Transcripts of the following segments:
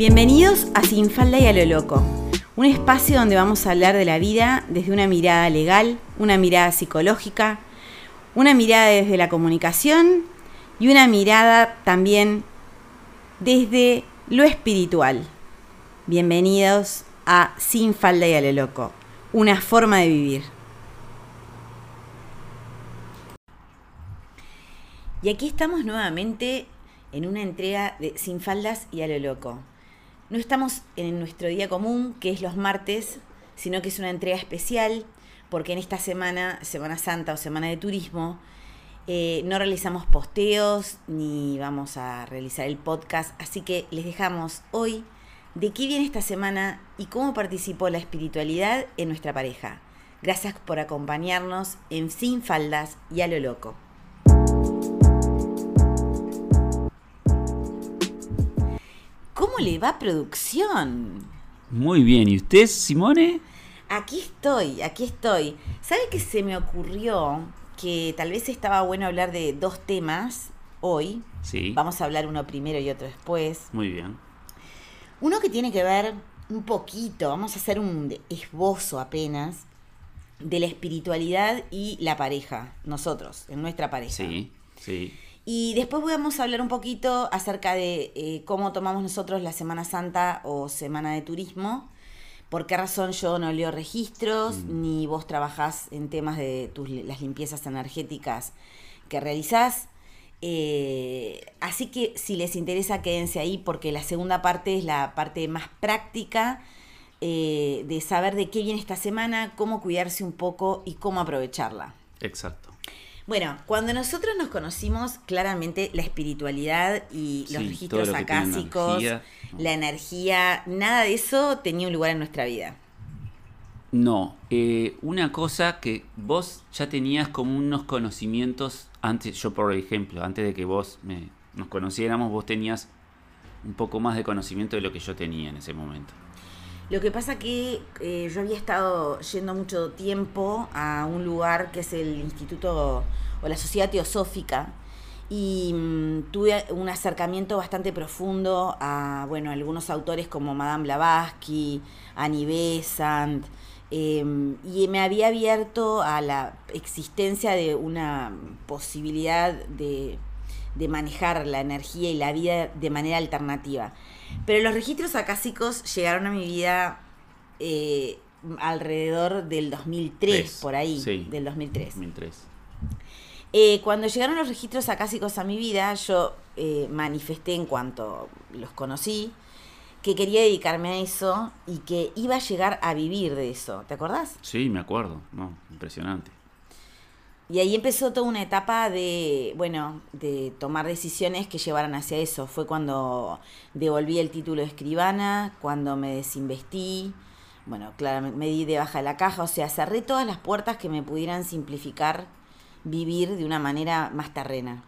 Bienvenidos a Sin Falda y a lo Loco, un espacio donde vamos a hablar de la vida desde una mirada legal, una mirada psicológica, una mirada desde la comunicación y una mirada también desde lo espiritual. Bienvenidos a Sin Falda y a lo Loco, una forma de vivir. Y aquí estamos nuevamente en una entrega de Sin Faldas y a lo Loco. No estamos en nuestro día común, que es los martes, sino que es una entrega especial, porque en esta semana, Semana Santa o Semana de Turismo, eh, no realizamos posteos ni vamos a realizar el podcast, así que les dejamos hoy de qué viene esta semana y cómo participó la espiritualidad en nuestra pareja. Gracias por acompañarnos en Sin Faldas y a lo Loco. Le va producción? Muy bien, ¿y usted, Simone? Aquí estoy, aquí estoy. ¿Sabe que se me ocurrió que tal vez estaba bueno hablar de dos temas hoy? Sí. Vamos a hablar uno primero y otro después. Muy bien. Uno que tiene que ver un poquito, vamos a hacer un esbozo apenas, de la espiritualidad y la pareja, nosotros, en nuestra pareja. Sí, sí. Y después vamos a hablar un poquito acerca de eh, cómo tomamos nosotros la Semana Santa o Semana de Turismo. ¿Por qué razón yo no leo registros, Mm. ni vos trabajás en temas de tus, las limpiezas energéticas que realizás? Eh, así que si les interesa, quédense ahí porque la segunda parte es la parte más práctica eh, de saber de qué viene esta semana, cómo cuidarse un poco y cómo aprovecharla. Exacto. Bueno, cuando nosotros nos conocimos, claramente la espiritualidad y los Sí, registros lo acásicos, energía, ¿no? la energía, nada de eso tenía un lugar en nuestra vida. No, eh, una cosa que vos ya tenías como unos conocimientos antes, yo por ejemplo, antes de que vos me, nos conociéramos, vos tenías un poco más de conocimiento de lo que yo tenía en ese momento. Lo que pasa que eh, yo había estado yendo mucho tiempo a un lugar que es el Instituto o la Sociedad Teosófica y mm, tuve un acercamiento bastante profundo a bueno algunos autores como Madame Blavatsky, Annie Besant, eh, y me había abierto a la existencia de una posibilidad de, de manejar la energía y la vida de manera alternativa. Pero los registros acásicos llegaron a mi vida eh, alrededor del 2003, Tres, por ahí, sí. del 2003. 2003. Eh, cuando llegaron los registros acásicos a mi vida, yo eh, manifesté en cuanto los conocí que quería dedicarme a eso y que iba a llegar a vivir de eso. ¿Te acordás? Sí, me acuerdo. No, impresionante. Y ahí empezó toda una etapa de, bueno, de tomar decisiones que llevaran hacia eso. Fue cuando devolví el título de escribana, cuando me desinvestí, bueno, claramente me di de baja de la caja, o sea, cerré todas las puertas que me pudieran simplificar vivir de una manera más terrena.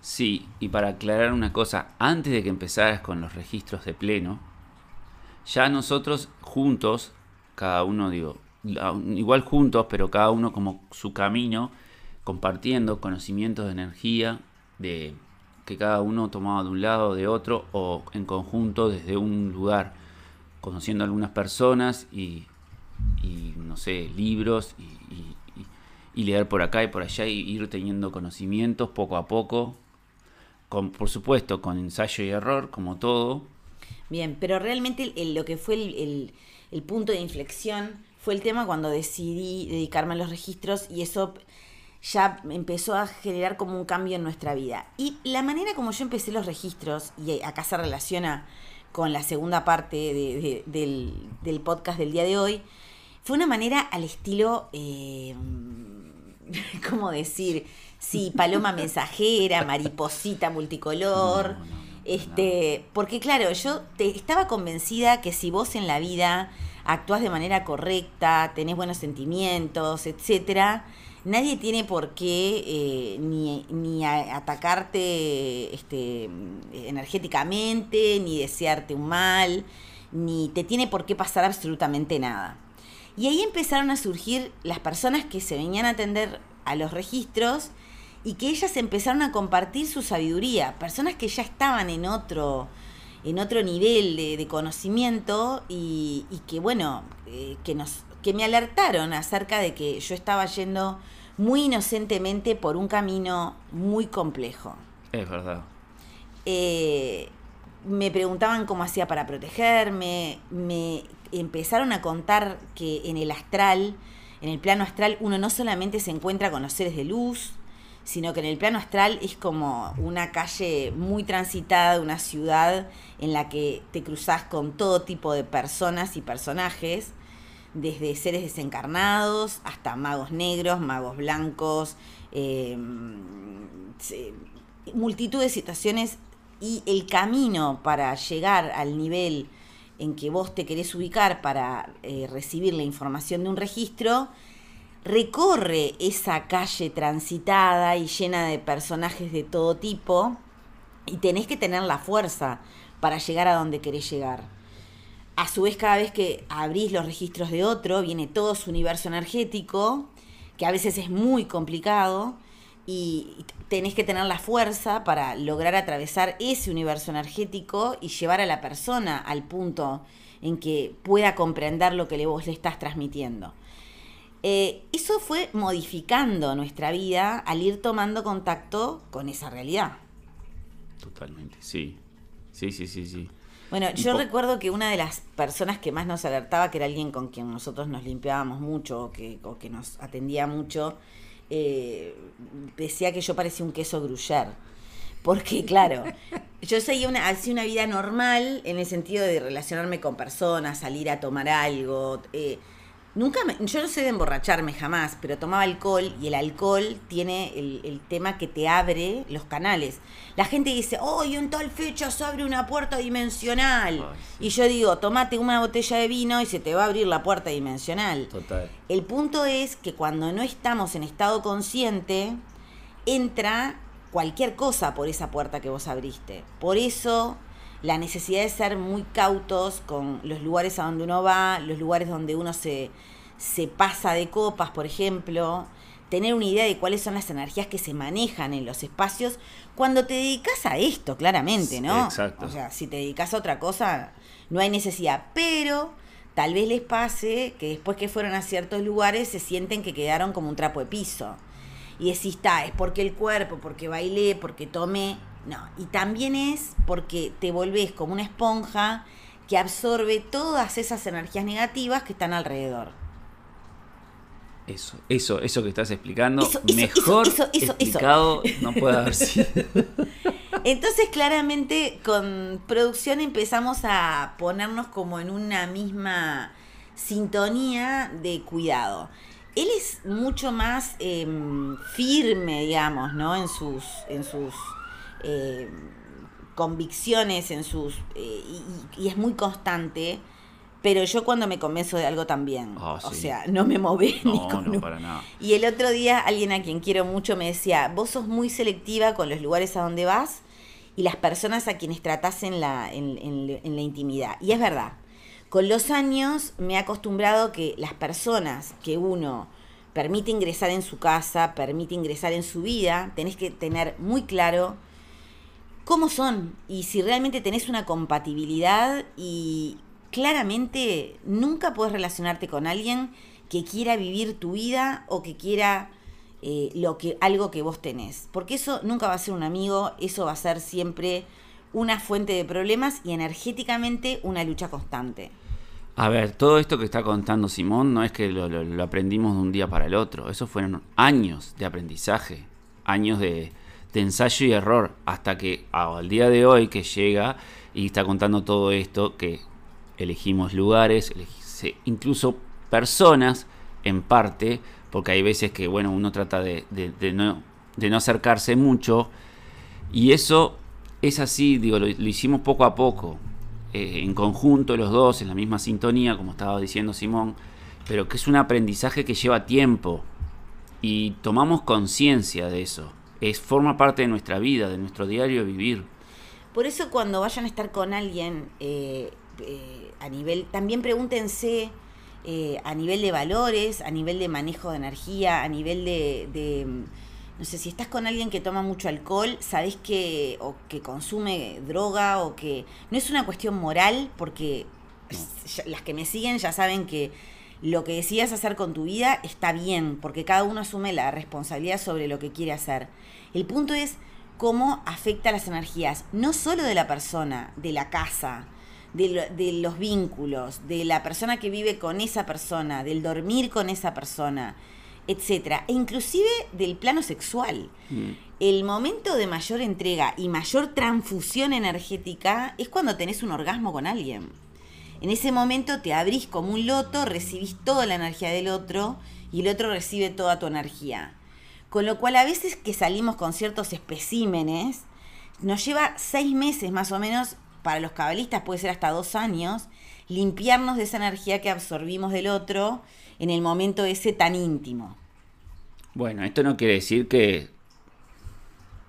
Sí, y para aclarar una cosa, antes de que empezaras con los registros de pleno, ya nosotros juntos, cada uno, digo, igual juntos, pero cada uno como su camino, compartiendo conocimientos de energía, de que cada uno tomaba de un lado o de otro, o en conjunto desde un lugar, conociendo algunas personas y, y, no sé, libros y, y- leer por acá y por allá y ir teniendo conocimientos poco a poco, con, por supuesto con ensayo y error, como todo. Bien, pero realmente el- lo que fue el, el- el punto de inflexión fue el tema cuando decidí dedicarme a los registros y eso ya empezó a generar como un cambio en nuestra vida. Y la manera como yo empecé los registros, y acá se relaciona con la segunda parte de- de- del, del podcast del día de hoy, fue una manera al estilo, eh, ¿cómo decir? Sí, paloma mensajera, mariposita multicolor. No, no, no, Este, porque claro, yo te, estaba convencida que si vos en la vida actúas de manera correcta, tenés buenos sentimientos, etcétera, nadie tiene por qué eh, ni, ni atacarte este, energéticamente, ni desearte un mal, ni te tiene por qué pasar absolutamente nada. Y ahí empezaron a surgir las personas que se venían a atender a los registros y que ellas empezaron a compartir su sabiduría, personas que ya estaban en otro en otro nivel de, conocimiento y, que bueno, eh, que nos que me alertaron acerca de que yo estaba yendo muy inocentemente por un camino muy complejo. Es verdad. Eh, me preguntaban cómo hacía para protegerme, me empezaron a contar que en el astral, en el plano astral, uno no solamente se encuentra con los seres de luz, sino que en el plano astral es como una calle muy transitada, una ciudad en la que te cruzas con todo tipo de personas y personajes, desde seres desencarnados hasta magos negros, magos blancos, em, multitud de situaciones y el camino para llegar al nivel en que vos te querés ubicar para eh, recibir la información de un registro, recorre esa calle transitada y llena de personajes de todo tipo y tenés que tener la fuerza para llegar a donde querés llegar. A su vez, cada vez que abrís los registros de otro, viene todo su universo energético, que a veces es muy complicado, y tenés que tener la fuerza para lograr atravesar ese universo energético y llevar a la persona al punto en que pueda comprender lo que vos le estás transmitiendo. Eh, eso fue modificando nuestra vida al ir tomando contacto con esa realidad. Totalmente, sí. Sí, sí, sí, sí. Bueno, yo recuerdo que una de las personas que más nos alertaba, que era alguien con quien nosotros nos limpiábamos mucho o que, que nos atendía mucho, eh, decía que yo parecía un queso gruyere. Porque, claro, yo seguía una, hacía una vida normal en el sentido de relacionarme con personas, salir a tomar algo. Eh, Nunca me, yo no sé de emborracharme jamás, pero tomaba alcohol y el alcohol tiene el, tema que te abre los canales. La gente dice, oh, y en tal fecha se abre una puerta dimensional. Y yo digo, tomate una botella de vino y se te va a abrir la puerta dimensional. Total. El punto es que cuando no estamos en estado consciente, entra cualquier cosa por esa puerta que vos abriste. Por eso la necesidad de ser muy cautos con los lugares a donde uno va, los lugares donde uno se, se pasa de copas, por ejemplo, tener una idea de cuáles son las energías que se manejan en los espacios cuando te dedicas a esto, claramente, ¿no? Exacto. O sea, si te dedicas a otra cosa, no hay necesidad, pero tal vez les pase que después que fueron a ciertos lugares se sienten que quedaron como un trapo de piso. Y decís, está, es porque el cuerpo, porque bailé, porque tomé. No, y también es porque te volvés como una esponja que absorbe todas esas energías negativas que están alrededor. Eso, eso, eso que estás explicando, mejor explicado no puede haber sido. Entonces, claramente, con producción empezamos a ponernos como en una misma sintonía de cuidado. Él es mucho más em, firme, digamos, ¿no? En sus, en sus eh, convicciones, en sus eh, y, es muy constante. Pero yo cuando me convenzo de algo también, ah, o sea, no me moví ni con para nada. Y el otro día alguien a quien quiero mucho me decía, vos sos muy selectiva con los lugares a donde vas y las personas a quienes tratás en la, en, en la intimidad. Y es verdad, con los años me he acostumbrado que las personas que uno permite ingresar en su casa, permite ingresar en su vida, tenés que tener muy claro cómo son y si realmente tenés una compatibilidad y claramente nunca puedes relacionarte con alguien que quiera vivir tu vida o que quiera eh, lo que, algo que vos tenés. Porque eso nunca va a ser un amigo, eso va a ser siempre una fuente de problemas y energéticamente una lucha constante. A ver, todo esto que está contando Simón no es que lo, aprendimos de un día para el otro, eso fueron años de aprendizaje, años de, de ensayo y error hasta que al día de hoy que llega y está contando todo esto, que elegimos lugares, incluso personas en parte, porque hay veces que bueno, uno trata de, no, de no acercarse mucho y eso es así, digo, lo, hicimos poco a poco, eh, en conjunto los dos, en la misma sintonía, como estaba diciendo Simón, pero que es un aprendizaje que lleva tiempo y tomamos conciencia de eso es, forma parte de nuestra vida, de nuestro diario vivir. Por eso cuando vayan a estar con alguien eh, eh, a nivel, también pregúntense eh, a nivel de valores, a nivel de manejo de energía, a nivel de, no sé, si estás con alguien que toma mucho alcohol, sabés que, o que consume droga, o que no es una cuestión moral, porque las que me siguen ya saben que lo que decidas hacer con tu vida está bien, porque cada uno asume la responsabilidad sobre lo que quiere hacer. El punto es cómo afecta las energías, no solo de la persona, de la casa, de, de, los vínculos, de la persona que vive con esa persona, del dormir con esa persona, etcétera, e inclusive del plano sexual. Mm. El momento de mayor entrega y mayor transfusión energética es cuando tenés un orgasmo con alguien. En ese momento te abrís como un loto, recibís toda la energía del otro y el otro recibe toda tu energía. Con lo cual a veces que salimos con ciertos especímenes, nos lleva seis meses más o menos, para los cabalistas puede ser hasta dos años, limpiarnos de esa energía que absorbimos del otro en el momento ese tan íntimo. Bueno, esto no quiere decir que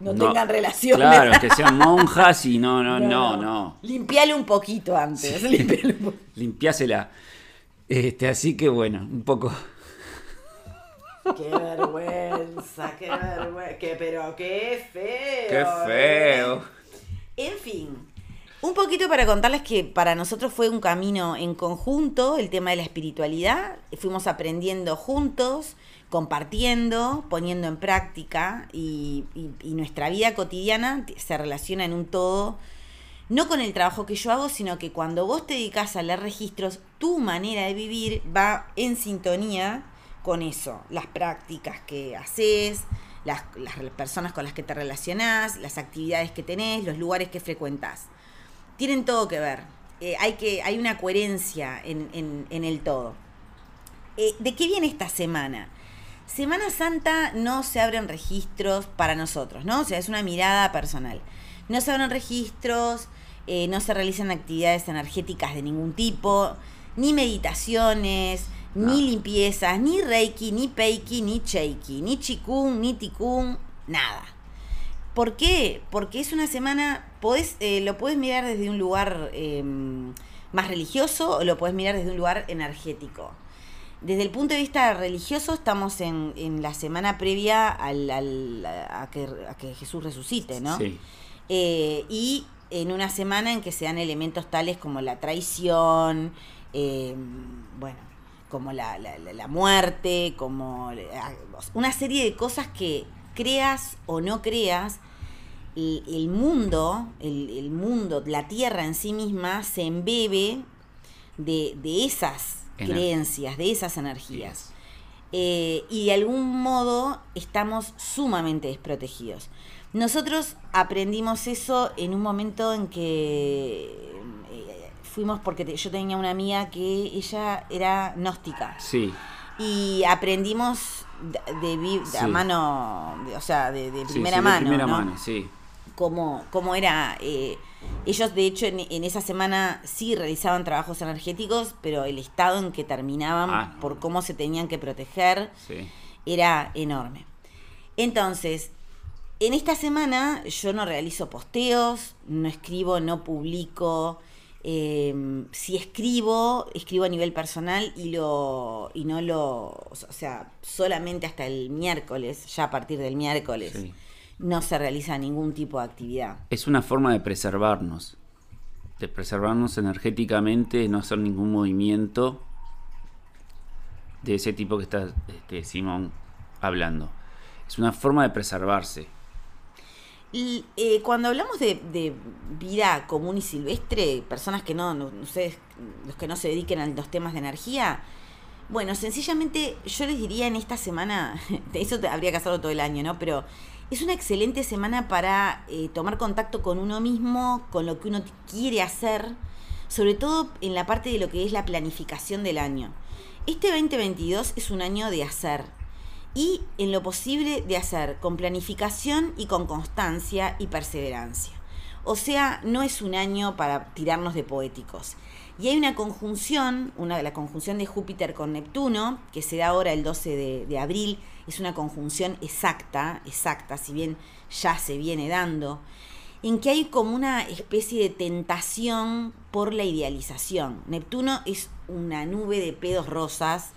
no, tengan relaciones. Claro, que sean monjas y no, no, no, no. Limpiale un poquito antes. Limpiásela. Este, así que bueno, un poco. Qué vergüenza, qué vergüenza. pero qué feo. Qué feo. En fin, un poquito para contarles que para nosotros fue un camino en conjunto, el tema de la espiritualidad. Fuimos aprendiendo juntos, compartiendo, poniendo en práctica y, nuestra vida cotidiana se relaciona en un todo, no con el trabajo que yo hago, sino que cuando vos te dedicas a leer registros, tu manera de vivir va en sintonía con eso, las prácticas que haces, las, personas con las que te relacionás, las actividades que tenés, los lugares que frecuentás tienen todo que ver. Eh, hay, que, hay una coherencia en, el todo. Eh, ¿De qué viene esta semana? Semana Santa no se abren registros para nosotros, ¿no? O sea, es una mirada personal. No se abren registros, eh, no se realizan actividades energéticas de ningún tipo, ni meditaciones, ni limpiezas, ni reiki, ni peiki, ni cheiki, ni chikung, ni tikung, nada. ¿Por qué? Porque es una semana, podés, eh, lo puedes mirar desde un lugar em, más religioso o lo puedes mirar desde un lugar energético. Desde el punto de vista religioso estamos en, la semana previa al, a, que, Jesús resucite, ¿no? Sí. Eh, y en una semana en que se dan elementos tales como la traición, em, bueno, como la, la, muerte, como una serie de cosas que creas o no creas, el, mundo, el, mundo, la tierra en sí misma se embebe de, esas creencias, de esas energías. Eh, y de algún modo estamos sumamente desprotegidos. Nosotros aprendimos eso en un momento en que eh, fuimos porque yo tenía una amiga que ella era gnóstica. Sí. Y aprendimos de, mano, o sea, de, primera mano. primera mano, sí. Cómo, cómo era. Eh, ellos, de hecho, en, esa semana sí realizaban trabajos energéticos, pero el estado en que terminaban ah, por cómo se tenían que proteger era enorme. Entonces, en esta semana yo no realizo posteos, no escribo, no publico. Em, si escribo, escribo a nivel personal y lo y no lo, o sea, solamente hasta el miércoles, ya a partir del miércoles, no se realiza ningún tipo de actividad. Es una forma de preservarnos, de preservarnos energéticamente, no hacer ningún movimiento de ese tipo que está este, Simón hablando. Es una forma de preservarse. Y eh, cuando hablamos de, vida común y silvestre, personas que no, no, sé, los que no se dediquen a los temas de energía, bueno, sencillamente yo les diría en esta semana, eso habría que hacerlo todo el año, ¿no? Pero es una excelente semana para eh, tomar contacto con uno mismo, con lo que uno quiere hacer, sobre todo en la parte de lo que es la planificación del año. Este 2022 es un año de hacer, y en lo posible de hacer con planificación y con constancia y perseverancia. O sea, no es un año para tirarnos de poéticos. Y hay una conjunción, una, la conjunción de Júpiter con Neptuno, que se da ahora el 12 de, de abril, es una conjunción exacta, exacta, si bien ya se viene dando, en que hay como una especie de tentación por la idealización. Neptuno es una nube de pedos rosas,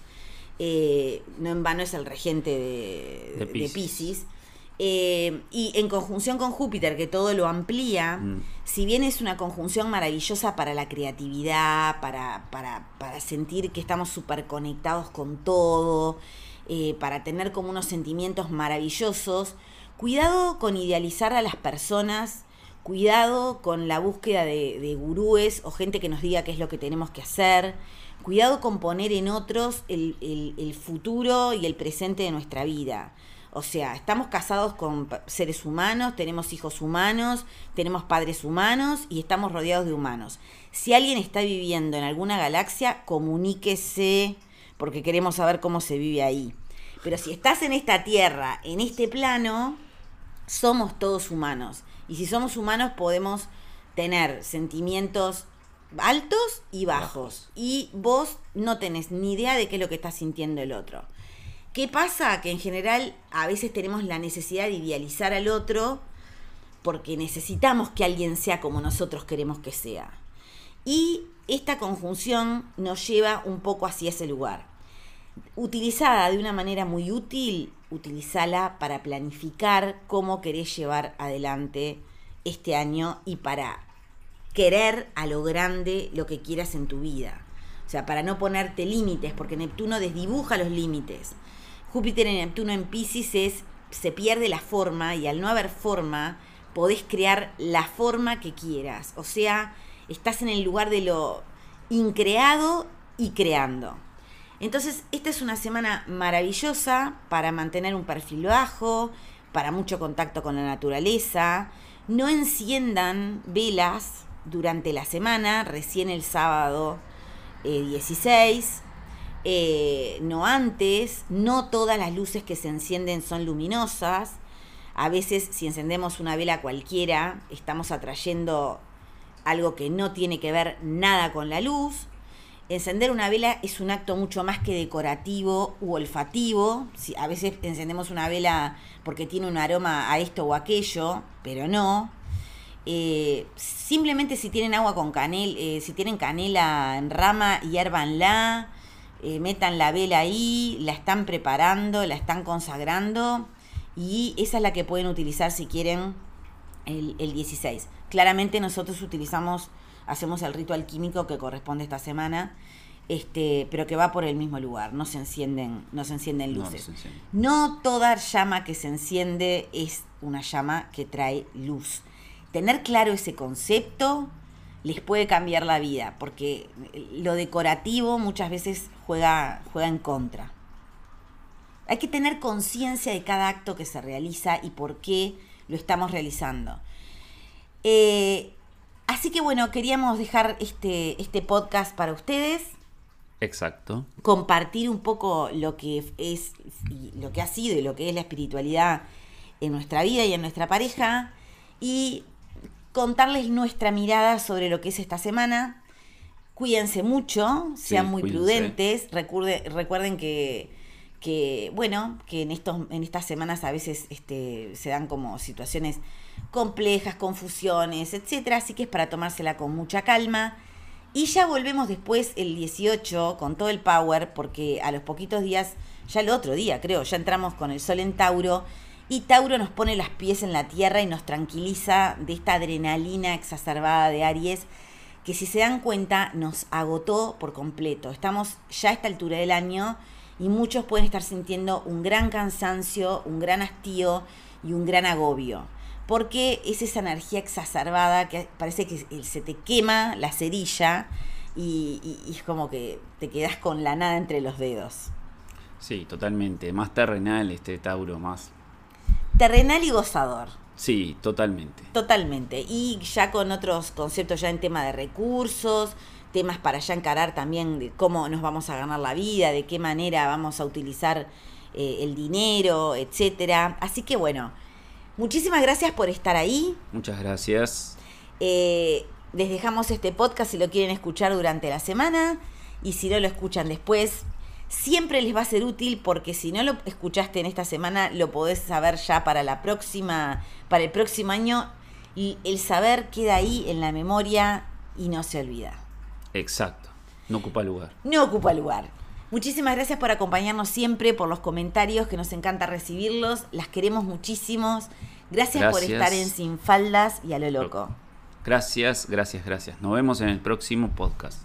eh, no en vano es el regente de, de Pisces. Eh, y en conjunción con Júpiter, que todo lo amplía, Mm. si bien es una conjunción maravillosa para la creatividad, para, para, para sentir que estamos súper conectados con todo, eh, para tener como unos sentimientos maravillosos, cuidado con idealizar a las personas, cuidado con la búsqueda de, de gurúes o gente que nos diga qué es lo que tenemos que hacer, cuidado con poner en otros el, el- el futuro y el presente de nuestra vida. O sea, estamos casados con seres humanos, tenemos hijos humanos, tenemos padres humanos y estamos rodeados de humanos. Si alguien está viviendo en alguna galaxia, comuníquese porque queremos saber cómo se vive ahí. Pero si estás en esta tierra, en este plano, somos todos humanos. Y si somos humanos podemos tener sentimientos altos y bajos. Bajos. Y vos no tenés ni idea de qué es lo que está sintiendo el otro. ¿Qué pasa? Que en general a veces tenemos la necesidad de idealizar al otro porque necesitamos que alguien sea como nosotros queremos que sea. Y esta conjunción nos lleva un poco hacia ese lugar. Utilizada de una manera muy útil, utilizala para planificar cómo querés llevar adelante este año y para querer a lo grande lo que quieras en tu vida. O sea, para no ponerte límites, porque Neptuno desdibuja los límites. Júpiter en Neptuno en Pisces es, se pierde la forma y al no haber forma, podés crear la forma que quieras. O sea, estás en el lugar de lo increado y creando. Entonces, esta es una semana maravillosa para mantener un perfil bajo, para mucho contacto con la naturaleza. No enciendan velas durante la semana, recién el sábado eh, 16, eh, no antes, no todas las luces que se encienden son luminosas. A veces si encendemos una vela cualquiera, estamos atrayendo algo que no tiene que ver nada con la luz. Encender una vela es un acto mucho más que decorativo u olfativo. Si, a veces encendemos una vela porque tiene un aroma a esto o aquello, pero no. Eh, simplemente si tienen agua con canela, si tienen canela en rama, hiérvanla, eh, metan la vela ahí, la están preparando, la están consagrando y esa es la que pueden utilizar si quieren el, el 16. Claramente nosotros utilizamos, hacemos el rito alquímico que corresponde esta semana, este, pero que va por el mismo lugar, no se encienden, no se encienden No, luces. se enciende. No toda llama que se enciende es una llama que trae luz. Tener claro ese concepto les puede cambiar la vida, porque lo decorativo muchas veces juega, juega en contra. Hay que tener conciencia de cada acto que se realiza y por qué lo estamos realizando. Eh, así que bueno, queríamos dejar este, este podcast para ustedes Exacto. compartir un poco lo que es y lo que ha sido y lo que es la espiritualidad en nuestra vida y en nuestra pareja y contarles nuestra mirada sobre lo que es esta semana. Cuídense mucho, sean Sí, muy cuídense. prudentes, recuerde- recuerden que, que, bueno, que en estos, en estas semanas a veces este, se dan como situaciones complejas, confusiones, etcétera, así que es para tomársela con mucha calma. Y ya volvemos después el 18 con todo el power, porque a los poquitos días, ya el otro día creo, ya entramos con el sol en Tauro, y Tauro nos pone las pies en la tierra y nos tranquiliza de esta adrenalina exacerbada de Aries, que si se dan cuenta nos agotó por completo. Estamos ya a esta altura del año y muchos pueden estar sintiendo un gran cansancio, un gran hastío y un gran agobio porque es esa energía exacerbada que parece que se te quema la cerilla y, y- y es como que te quedas con la nada entre los dedos. Sí, totalmente. Más terrenal este Tauro, más. Terrenal y gozador, Sí, totalmente. totalmente. Y ya con otros conceptos ya en tema de recursos, temas para ya encarar también de cómo nos vamos a ganar la vida, de qué manera vamos a utilizar eh, el dinero, etcétera. Así que bueno, muchísimas gracias por estar ahí. Muchas gracias. Eh, les dejamos este podcast si lo quieren escuchar durante la semana y si no lo escuchan después, siempre les va a ser útil porque si no lo escuchaste en esta semana, lo podés saber ya para la próxima, para el próximo año y el saber queda ahí en la memoria y no se olvida. Exacto. No ocupa lugar. No ocupa lugar. Muchísimas gracias por acompañarnos siempre, por los comentarios, que nos encanta recibirlos. Las queremos muchísimos. Gracias, por Gracias. estar en Sin Faldas y a lo loco. Gracias, gracias, gracias. Nos vemos en el próximo podcast.